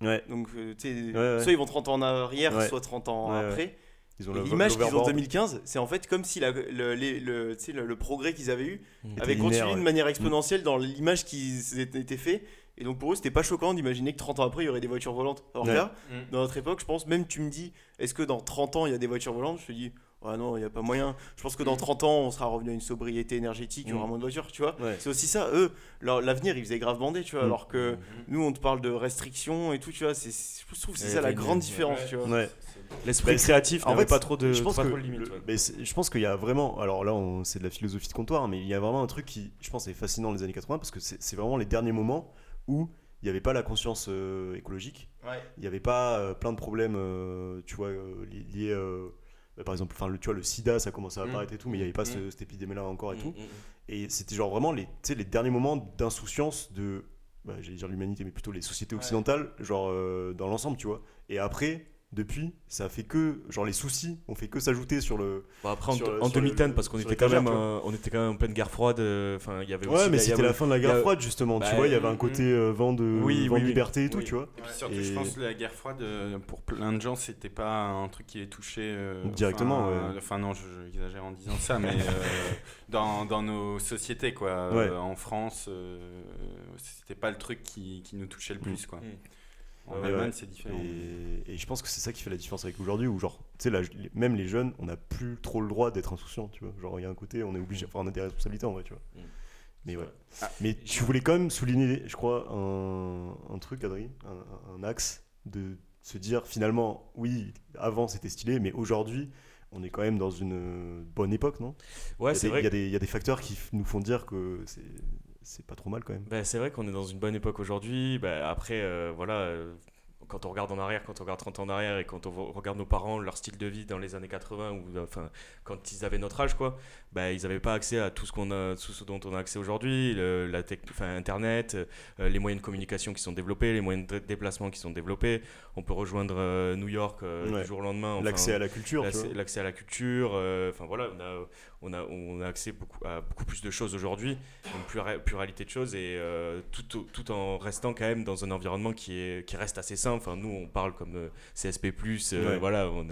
Ouais. Donc, euh, tu sais, Ouais, ouais. soit ils vont 30 ans en arrière, Ouais. soit 30 ans Ouais, ouais. après. L'image qu'ils ont en l'overboard. 2015, c'est en fait comme si la- le, les- le, tu sais, le- le progrès qu'ils avaient eu Mm. Était avait linéaire, continué ouais. de manière exponentielle dans l'image qui s'était fait. Et donc pour eux, c'était pas choquant d'imaginer que 30 ans après, il y aurait des voitures volantes. Alors Ouais. là, Mm. dans notre époque, je pense, même tu me dis, est-ce que dans 30 ans, il y a des voitures volantes? Je te dis, ah non, il n'y a pas moyen. Je pense que dans Mm. 30 ans, on sera revenu à une sobriété énergétique, il y aura Mm. moins de voitures, tu vois. Ouais. C'est aussi ça, eux, l'avenir, ils faisaient grave bander, tu vois. Mm. Alors que nous, on te parle de restrictions et tout, tu vois. c'est- Je trouve que c'est ça la grande différence, ouais. tu vois. Ouais. L'esprit Bah, créatif en n'avait fait, pas trop de, je pense pas que trop de limites. le- ouais. mais c'est- je pense qu'il y a vraiment alors là on- c'est de la philosophie de comptoir mais il y a vraiment un truc qui je pense est fascinant dans les années 80 parce que c'est vraiment les derniers moments où il n'y avait pas la conscience euh, écologique Ouais. il n'y avait pas euh, plein de problèmes euh, tu vois li- liés par exemple enfin le tu vois le sida ça commençait à Mm. apparaître et tout mais il n'y avait pas ce- Mm. cette épidémie là encore et Mm, tout et c'était genre vraiment les les derniers moments d'insouciance de bah, j'allais dire l'humanité mais plutôt les sociétés Ouais. occidentales genre euh, dans l'ensemble tu vois et après depuis ça a fait que genre les soucis ont fait que s'ajouter sur le Bon, après, en, Sur- en le- 2010, parce qu'on était quand même, euh, on était quand même en pleine guerre froide. euh, Enfin, il y avait aussi. Ouais, mais c'était la fin de la guerre a- froide justement. Bah, tu vois, il y avait un mm, côté mm. euh, vent de, Oui, vent oui, liberté et tout, Oui. tu vois. Et puis surtout, Et- je pense que la guerre froide, euh, pour plein de gens, c'était pas un truc qui les touchait euh, Directement, enfin, ouais. euh, Enfin, non, je- j'exagère en disant ça, mais euh, (laughs) dans, dans nos sociétés, quoi. Ouais. Euh, en France, euh, c'était pas le truc qui, qui nous touchait le plus, quoi. Mm. En Ouais, Allemagne, ouais. c'est différent. Et, et je pense que c'est ça qui fait la différence avec aujourd'hui, où genre, tu sais, même les jeunes, on n'a plus trop le droit d'être insouciant, tu vois. Genre, il y a un côté, on est obligé, enfin, on a des responsabilités en vrai, tu vois. Mm. Mais ouais. Ah. Mais tu voulais quand même souligner, je crois, un, un truc, Adrien, un, un axe de se dire finalement, oui, avant c'était stylé, mais aujourd'hui, on est quand même dans une bonne époque, non? Ouais, c'est vrai. Il y, a des- il y a des facteurs qui nous font dire que c'est pas trop mal quand même. Bah, c'est vrai qu'on est dans une bonne époque aujourd'hui. Bah, après, euh, voilà, euh, quand on regarde en arrière, quand on regarde 30 ans en arrière et quand on regarde nos parents, leur style de vie dans les années 80 ou euh, enfin quand ils avaient notre âge, quoi, bah, ils n'avaient pas accès à tout ce qu'on a, tout ce dont on a accès aujourd'hui, le- la tech, Internet, euh, les moyens de communication qui sont développés, les moyens de déplacement qui sont développés. On peut rejoindre New York Ouais. du jour au lendemain. enfin, L'accès à la culture, tu L'accès à la culture, enfin voilà, on a, on, a, on a accès beaucoup, à beaucoup plus de choses aujourd'hui, une plura- pluralité de choses, et euh, tout, tout en restant quand même dans un environnement qui, est, qui reste assez simple. Enfin, nous, on parle comme euh, CSP, euh, Ouais. voilà, on,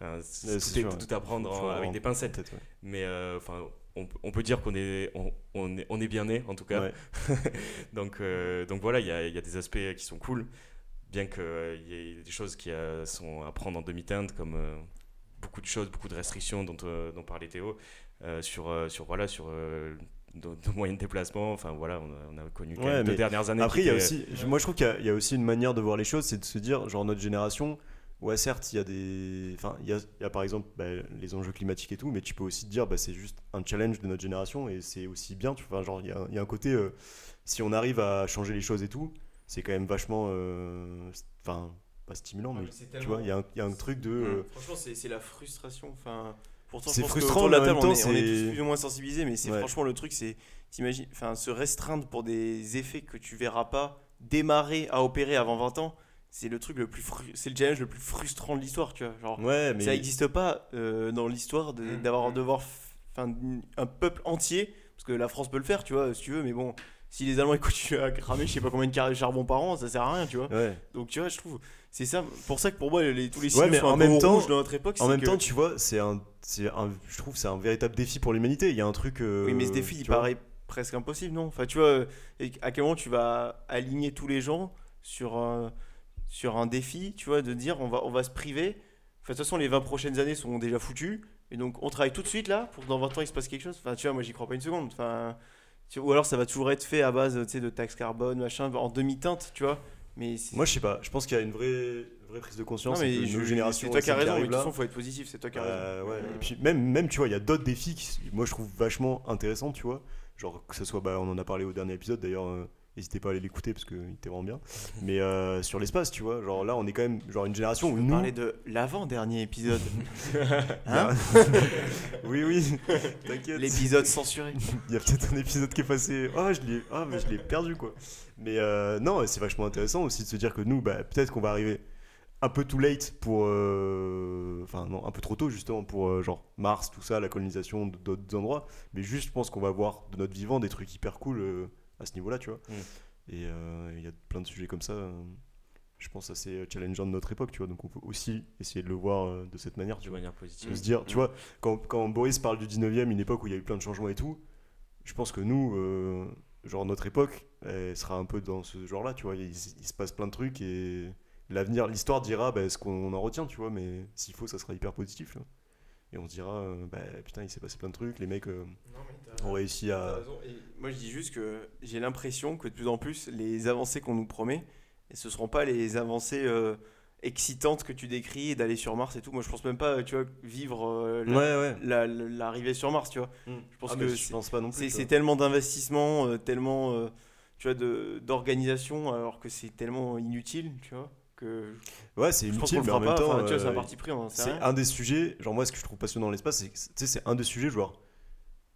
enfin, c'est- tout, est, à prendre en- avec des pincettes. ouais. Mais euh, enfin, on, on peut dire qu'on est, on, on est, on est bien né, en tout cas. Ouais. (laughs) donc, euh, donc voilà, il y a, y a des aspects qui sont cool, bien qu'il y ait des choses qui euh, sont à prendre en demi-teinte, comme euh, beaucoup de choses, beaucoup de restrictions dont, euh, dont parlait Théo, euh, sur, euh, sur, voilà, sur euh, nos, nos moyens de déplacement. Enfin voilà, on a, on a connu quand Ouais, même deux dernières années. Après, il y a aussi, moi je trouve qu'il y a- il y, a aussi une manière de voir les choses, c'est de se dire, genre notre génération, ouais certes, il y a des, enfin il y a, il y a par exemple bah, les enjeux climatiques et tout, mais tu peux aussi te dire, bah, c'est juste un challenge de notre génération et c'est aussi bien, tu vois, genre il y a, il y a un côté, euh, si on arrive à changer les choses et tout, c'est quand même vachement, euh, enfin pas stimulant, mais tu vois, il y, a un- il y a un truc de, euh, Franchement, c'est c'est la frustration. Enfin, pourtant, C'est que frustrant, de la table, on, temps, est, on est plus ou moins sensibilisés, mais c'est Ouais. franchement le truc, c'est t'imagines, enfin, se restreindre pour des effets que tu verras pas démarrer à opérer avant 20 ans. C'est le truc le plus fru- c'est le challenge le plus frustrant de l'histoire, tu vois. Genre, ouais, mais ça n'existe pas euh, dans l'histoire de- Mm, d'avoir mm. devoir, enfin, un peuple entier, parce que la France peut le faire, tu vois, si tu veux, mais bon, si les Allemands ils continuent à cramer, je sais pas combien de carrés de charbon par an, ça sert à rien, tu vois. ouais. Donc tu vois, je trouve, c'est ça, pour ça que pour moi, les, tous les Ouais, signes mais sont en même temps- de notre époque. En même que- temps, tu vois, c'est un, un, je trouve, c'est un véritable défi pour l'humanité. Il y a un truc. euh, Oui, mais ce défi, il paraît presque impossible, non? Enfin, tu vois, à quel moment tu vas aligner tous les gens sur un, sur un défi, tu vois, de dire on va, on va se priver? Enfin, de toute façon, les 20 prochaines années sont déjà foutues. Et donc, on travaille tout de suite là pour que dans 20 ans il se passe quelque chose? Enfin, tu vois, moi j'y crois pas une seconde. Enfin, tu- ou alors ça va toujours être fait à base tu sais, de taxes carbone, machin, en demi-teinte, tu vois. Mais Moi, je sais pas. Je pense qu'il y a une vraie, vraie prise de non, conscience. mais et que je- générations c'est toi qui as raison, mais de toute façon, faut être positif, c'est toi qui as raison. Euh, ouais. Euh, Et puis même, même tu vois, il y a d'autres défis qui, moi, je trouve vachement intéressants, tu vois. Genre que ce soit, bah, on en a parlé au dernier épisode d'ailleurs. N'hésitez pas à aller l'écouter parce qu'il était vraiment bien. Mais euh, sur l'espace, tu vois, genre là, on est quand même genre une génération où nous. parlait de l'avant-dernier épisode. (laughs) Hein Hein (laughs) oui, oui, t'inquiète. L'épisode censuré. Il y a peut-être un épisode qui est passé. Ah, je l'ai, ah, mais je l'ai perdu quoi. Mais euh, non, c'est vachement intéressant aussi de se dire que nous, bah, peut-être qu'on va arriver un peu too late pour, euh, enfin non, un peu trop tôt justement pour euh, genre Mars, tout ça, la colonisation d'autres endroits. Mais juste, je pense qu'on va voir de notre vivant des trucs hyper cool à ce niveau-là, tu vois. Mm. Et euh, il y a plein de sujets comme ça. euh, je pense assez challengeant de notre époque, tu vois. Donc on peut aussi essayer de le voir euh, de cette manière, tu de vois manière positive. de se dire, tu Mm. vois, quand, quand Boris parle du 19e, une époque où il y a eu plein de changements et tout, je pense que nous, euh, genre notre époque, elle sera un peu dans ce genre-là, tu vois, il, il se passe plein de trucs et l'avenir, l'histoire dira bah, ce qu'on en retient, tu vois, mais s'il faut, ça sera hyper positif. tu vois. Et on se dira, euh, bah, putain, il s'est passé plein de trucs, les mecs euh, ont réussi à... moi, je dis juste que j'ai l'impression que de plus en plus, les avancées qu'on nous promet, et ce seront pas les avancées euh, excitantes que tu décris, d'aller sur Mars et tout. Moi, je pense même pas, tu vois, vivre euh, la- Ouais, ouais. la- la- l'arrivée sur Mars, tu vois. Je pense pense que je c'est- pense pas non plus. C'est tu c'est vois. tellement d'investissement, tellement, tu vois, de- d'organisation, alors que c'est tellement inutile, tu vois, que Ouais, c'est inutile, le mais en même pas. temps, Enfin, tu vois, c'est un euh, parti pris, sait c'est un des sujets, genre moi ce que je trouve passionnant dans l'espace, c'est que tu sais, c'est un des sujets, genre,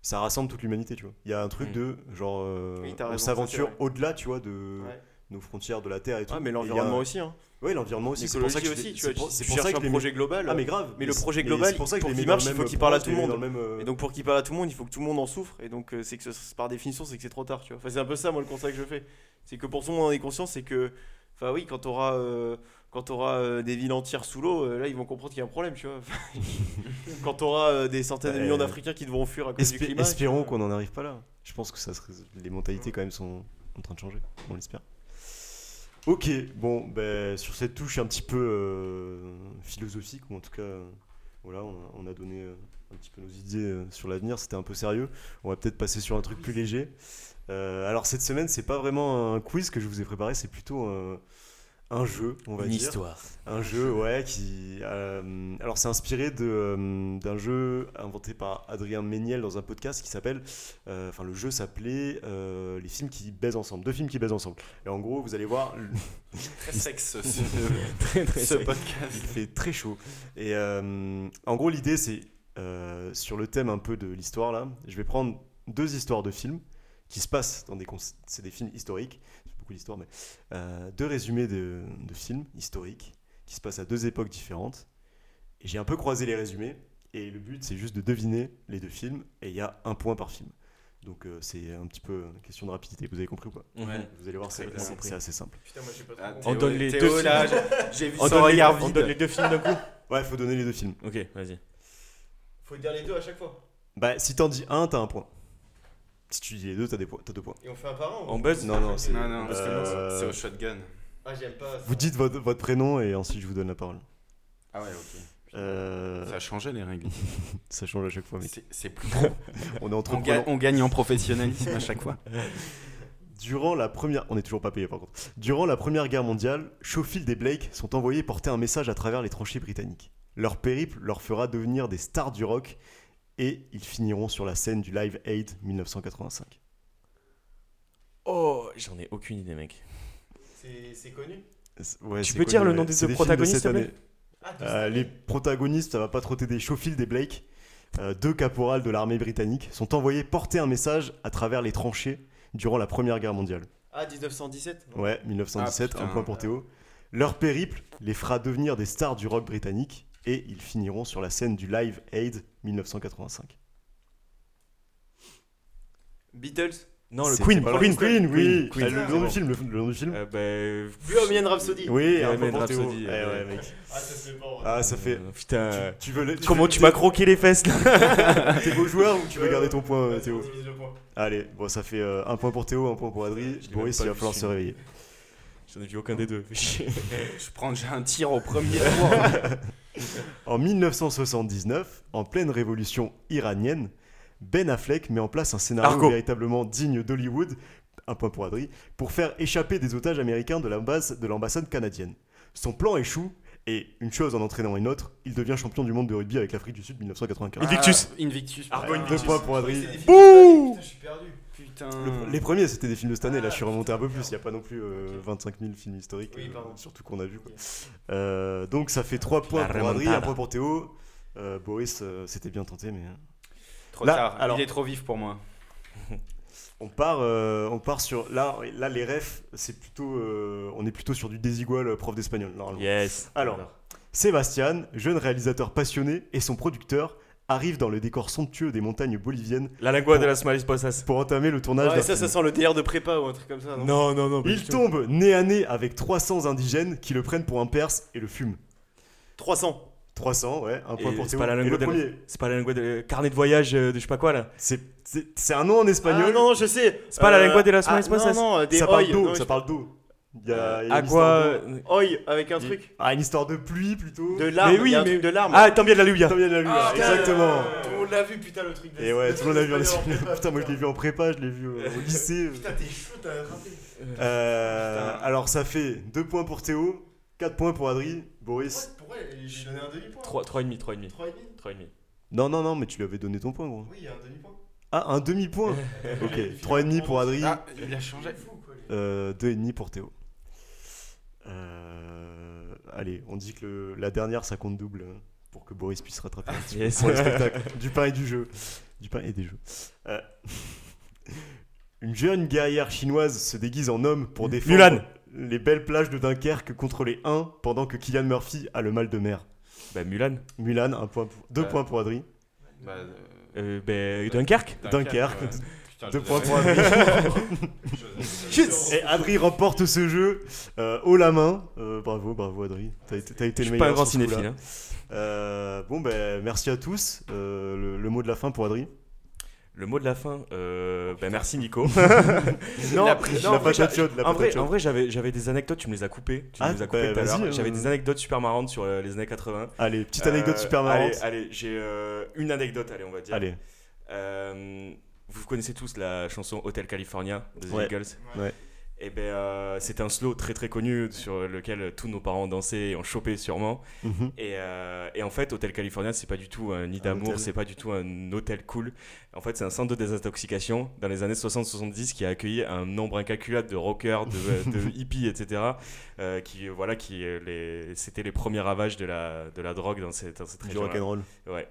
ça rassemble toute l'humanité, tu vois. Il y a un truc Mm. de, genre, euh, Oui, on s'aventure au-delà, tu vois, de Ouais. nos frontières, de la Terre et tout. Ah, mais a- l'environnement aussi, hein. Ouais, l'environnement aussi. C'est pour ça que aussi, les- tu vois, c'est pour- ça que les projet global. Ah mais grave. Mais le projet global, pour ça que les marche, il faut qu'il parle à tout le monde. Et donc pour qu'il parle à tout le monde, il faut que tout le monde en souffre. Et donc euh, c'est que par définition, c'est que c'est trop tard, tu vois. Enfin, c'est un peu ça moi le constat que je fais. C'est que pour tout le monde en ait conscience, c'est que, enfin oui, quand t'auras euh, quand euh, des villes entières sous l'eau, euh, là ils vont comprendre qu'il y a un problème, tu vois. (laughs) quand t'auras euh, des centaines de millions d'Africains qui devront fuir à cause du climat. espérons tu qu'on n'en arrive pas là. Je pense que ça serait... les mentalités quand même sont en train de changer. On l'espère. Ok, bon, ben, sur cette touche un petit peu philosophique, ou en tout cas, voilà, on a, on a donné un petit peu nos idées euh, sur l'avenir, c'était un peu sérieux. On va peut-être passer sur un truc plus léger. Euh, alors cette semaine, c'est pas vraiment un quiz que je vous ai préparé, c'est plutôt un, un jeu, on va Une dire. histoire. Un jeu, ouais, qui. euh, alors, c'est inspiré euh, d'un jeu inventé par Adrien Méniel dans un podcast qui s'appelle. Enfin, le jeu s'appelait Les films qui baisent ensemble. Deux films qui baisent ensemble. Et en gros, vous allez voir, Très sexe ce, (laughs) (laughs) Très, très ce sec. podcast. il fait très chaud. Et en gros, l'idée, c'est euh, sur le thème un peu de l'histoire, là, je vais prendre deux histoires de films qui se passent dans des. C'est des films historiques, c'est beaucoup d'histoire, mais. euh, deux résumés de, de films historiques qui se passent à deux époques différentes. Et j'ai un peu croisé les résumés. Et le but, c'est juste de deviner les deux films. Et il y a un point par film. Donc euh, c'est un petit peu une question de rapidité. Vous avez compris ou pas? Ouais. Vous allez voir, c'est assez simple. Putain, moi j'ai pas trop Ah. On donne les Théo, deux là, films. j'ai- j'ai vu On son donne, les, regard on vide. donne les deux films d'un coup Ouais, il faut donner les deux films. Ok, vas-y. Faut dire les deux à chaque fois. Bah, si t'en dis un, t'as un point. Si tu dis les deux, t'as des points- t'as deux points. Et on fait un par un. ou- On buzz Non, non, c'est. Non, non, parce que euh, c'est au shotgun. Ah j'aime pas. ça. Vous dites votre, votre prénom et ensuite je vous donne la parole. Ah ouais, ok. Euh, Ça a changé les règles. (laughs) ça change à chaque fois, mec. C'est- C'est plus (laughs) On est entre on, ga- on gagne en professionnalisme à chaque fois. (laughs) Durant la première, on est toujours pas payé par contre. Durant la première guerre mondiale, Schofield et Blake sont envoyés porter un message à travers les tranchées britanniques. Leur périple leur fera devenir des stars du rock et ils finiront sur la scène du Live Aid 1985. Oh, j'en ai aucune idée, mec. C'est connu? Ouais, Tu peux dire le nom ouais. des deux de protagonistes, cette s'il te plaît année. Ah, de Euh, les protagonistes, ça va pas trop t'aider, Schofield et Blake, euh, deux caporales de l'armée britannique, sont envoyés porter un message à travers les tranchées durant la Première Guerre mondiale. Ah 1917. non Ouais, 1917, Ah, un point pour Théo. Leur périple les fera devenir des stars du rock britannique et ils finiront sur la scène du Live Aid 1985. Beatles. Non, le Queen. Queen, Queen, oui. Queen. Ah, le nom du film, le, le nom du film. Euh, bah, Bohemian Rhapsody. oui, Bohemian pour Théo. Rhapsody, Eh euh, ouais, mec. Ah, ça fait pas. Ah, ça fait. euh, Putain. Tu, tu veux le- tu Comment veux- tu m'as croqué les fesses là (laughs) T'es beau joueur ou tu veux garder ton point, euh, Théo le point. Allez, bon, ça fait euh, un point pour Théo, un point pour Adri. Boris, il va falloir se réveiller. J'en ai vu aucun des deux. chier. Je prends déjà un tir au premier tour. (laughs) (laughs) En 1979, en pleine révolution iranienne, Ben Affleck met en place un scénario Argo. véritablement digne d'Hollywood, un point pour Adri, pour faire échapper des otages américains de l'ambassade de l'ambassade canadienne. Son plan échoue et, une chose en entraînant une autre, il devient champion du monde de rugby avec l'Afrique du Sud 1995. Invictus. Ah, Invictus. Argo Invictus. Deux points pour Adri. Bouh Je suis perdu. Putain. Le- les premiers, c'était des films de cette année. Là, je suis remonté un peu plus. Il n'y a pas non plus euh, 25 000 films historiques, Oui, euh, surtout qu'on a vu. quoi. Euh, donc, ça fait 3 points La pour Adri, remontada. 1 point pour Théo. Euh, Boris, euh, c'était bien tenté, mais. Trop Là, tard. alors- Il est trop vif pour moi. (laughs) On part, euh, on part sur. Là, là les refs, c'est plutôt. euh, on est plutôt sur du désigual euh, prof d'espagnol, normalement. Yes. Alors. Sébastien, jeune réalisateur passionné, et son producteur arrivent dans le décor somptueux des montagnes boliviennes La lengua de las marisposas. pour entamer le tournage Ouais, d'un ça, film. ça sent le DR de prépa ou un truc comme ça. Non, Non, non, non. Il tombe nez à nez avec 300 indigènes qui le prennent pour un perse et le fument. 300. 300, ouais, un point Et pour c'est pas la lingua de la- C'est pas la lengua de carnet de voyage euh, de je sais pas quoi là. c'est un nom en espagnol. Ah non, non, je sais. C'est pas la lengua de las ah. Non, non, des ça parle d'eau, non, ça parle d'eau. Il y a, il y a une histoire d'eau. Oi, avec un truc. Ah, une histoire de pluie plutôt. De larmes. Mais oui, il y a un mais- truc de larmes. Ah, tant bien de la Luya. Tant bien la lune, Ah, putain, exactement. Tout le monde l'a vu, putain, le truc. de- Et ouais, tout le monde l'a vu en Espagnol (laughs) prépa. Putain, moi je l'ai vu en prépa, je l'ai vu euh, au lycée. (laughs) Putain, t'es chaud, t'as rattrapé. Euh, alors ça fait 2 points pour Théo, 4 points pour Adri, Boris. Pourquoi j'ai donné un demi-point 3 3,5, 3,5. 3,5 3,5. Non, non, non, mais tu lui avais donné ton point, gros. Oui, il y a un demi-point. Ah, un demi-point (laughs) Ok, 3,5 pour Adri, Ah, il a changé. fou, quoi. lui. euh, 2,5 pour Théo. Euh, allez, on dit que le- la dernière ça compte double hein, pour que Boris puisse rattraper un petit peu Yes. pour le spectacle. (laughs) Du pain et du jeu. Du pain et des jeux. Euh, (laughs) Une jeune guerrière chinoise se déguise en homme pour défendre Mulan. les belles plages de Dunkerque contre les Huns pendant que Kylian Murphy a le mal de mer. Bah, Mulan. Mulan, un point pour- deux Ouais. points pour Adri. Bah, euh, Euh, bah, Dunkerque. Dunkerque. ouais. Putain, Deux points pour Adri. (laughs) (laughs) Et Adri remporte ce jeu euh, haut la main. Euh, bravo, bravo Adri. T'as été, t'as été Je le suis pas un meilleur grand sur ce coup-là. cinéphile. hein. Euh, bon, ben merci à tous. Euh, le, le mot de la fin pour Adri. Le mot de la fin. Euh, bah, merci Nico. (laughs) Non, La patate chaude. La en vrai, patate en chaude. vrai j'avais, j'avais des anecdotes, tu me les as coupées. Tu Ah, me les as coupées bah, tout à l'heure. vas-y, euh. J'avais des anecdotes super marrantes sur euh, les années 80. Allez, petite anecdote Euh, super marrante. Allez, allez, j'ai euh, une anecdote, allez, on va dire. Allez, Euh, vous connaissez tous la chanson Hotel California des Ouais. Eagles Ouais. Et ben euh, c'est un slow très très connu sur lequel tous nos parents dansaient et ont chopé sûrement. Mhm. Et, euh, et en fait, Hotel California, c'est pas du tout un nid d'amour, c'est pas du tout un hôtel cool. En fait, c'est un centre de désintoxication dans les années 60-70 qui a accueilli un nombre incalculable de rockers, de, (laughs) de hippies, etc. euh, qui, voilà, qui, euh, les, c'était les premiers ravages de la, de la drogue dans cette, dans cette du région. rock'n'roll. Ouais.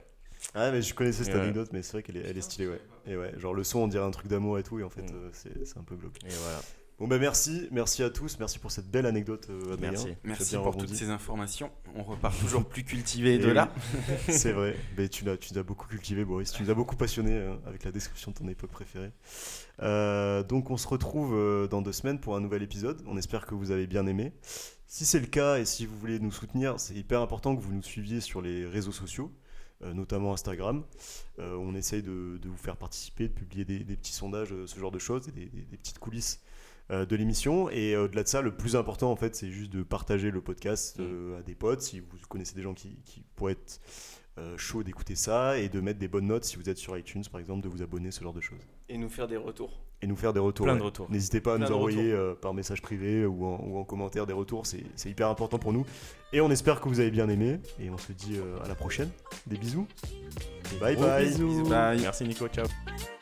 Ah, mais je connaissais cette anecdote, mais c'est vrai qu'elle est, elle est stylée, ouais. Et ouais, genre le son, on dirait un truc d'amour et tout, et en fait, Mm. euh, c'est c'est un peu glauque. Et voilà. Bon, bah merci, merci à tous, merci pour cette belle anecdote, euh, Adrien. Merci. Merci pour rebondi. toutes ces informations. On repart (laughs) toujours plus cultivé de là. C'est vrai, (laughs) mais tu l'as, tu nous as beaucoup cultivé, Boris. Tu nous as beaucoup passionné euh, avec la description de ton époque préférée. Euh, donc, on se retrouve dans deux semaines pour un nouvel épisode. On espère que vous avez bien aimé. Si c'est le cas et si vous voulez nous soutenir, c'est hyper important que vous nous suiviez sur les réseaux sociaux, notamment Instagram. Euh, on essaye de, vous faire participer, de publier des, petits sondages, euh, ce genre de choses, des, petites coulisses euh, de l'émission. Et euh, au-delà de ça, le plus important, en fait, c'est juste de partager le podcast euh, à des potes. Si vous connaissez des gens qui, qui pourraient être euh, chauds d'écouter ça, et de mettre des bonnes notes si vous êtes sur iTunes, par exemple, de vous abonner, ce genre de choses. Et nous faire des retours. Et nous faire des retours. Plein de retours. N'hésitez pas à Plein nous envoyer euh, par message privé ou en, ou en commentaire des retours, c'est hyper important pour nous. Et on espère que vous avez bien aimé, et on se dit euh, à la prochaine. Des bisous. Bye bye. bisous. Bye. Merci Nico, ciao. Bye.